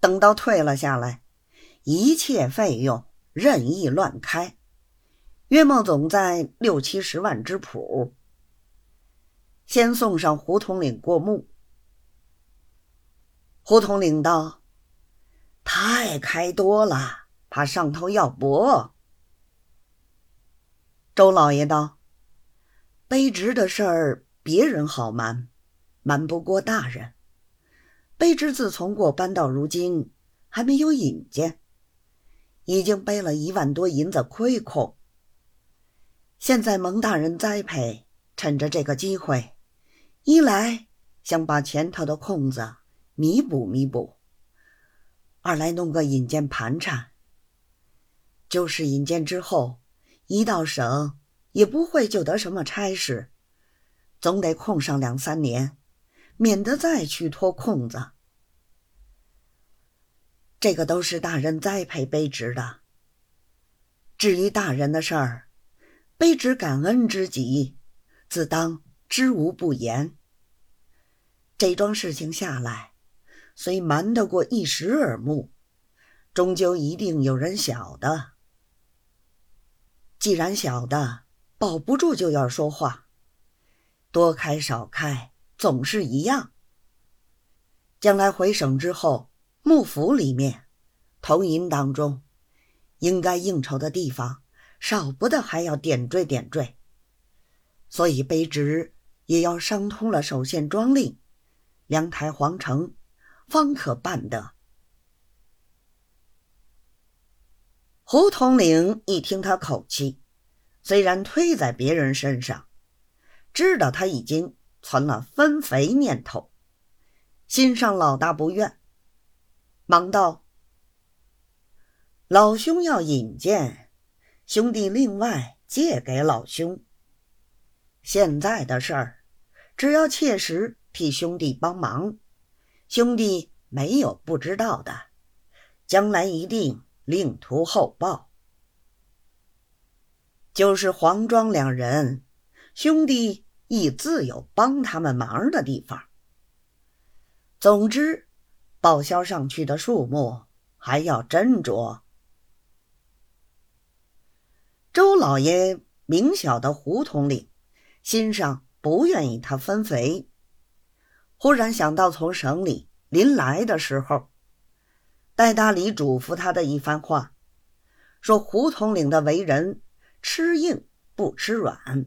等到退了下来，一切费用任意乱开，约莫总在六七十万之谱。先送上胡统领过目。胡统领道：“太开多了，怕上头要驳。”周老爷道：“卑职的事儿，别人好瞒，瞒不过大人。卑职自从过班到如今，还没有引荐，已经背了一万多银子亏空。现在蒙大人栽培，趁着这个机会。”一来想把前头的空子弥补弥补，二来弄个引荐盘缠。就是引荐之后，一到省也不会就得什么差事，总得空上两三年，免得再去拖空子。这个都是大人栽培卑职的。至于大人的事儿，卑职感恩之极，自当知无不言。这桩事情下来，虽瞒得过一时耳目，终究一定有人晓得。既然晓得，保不住就要说话，多开少开总是一样。将来回省之后，幕府里面、同银当中，应该应酬的地方，少不得还要点缀点缀。所以卑职也要商通了首县庄令。两台皇城，方可办得。胡统领一听他口气，虽然推在别人身上，知道他已经存了分肥念头，心上老大不愿，忙道：“老兄要引荐，兄弟另外借给老兄。现在的事儿，只要切实。”替兄弟帮忙，兄弟没有不知道的，将来一定另图厚报。就是黄庄两人，兄弟亦自有帮他们忙的地方。总之，报销上去的数目还要斟酌。周老爷明晓得胡统领心上不愿意他分肥。忽然想到，从省里临来的时候，戴大礼嘱咐他的一番话，说胡统领的为人吃硬不吃软，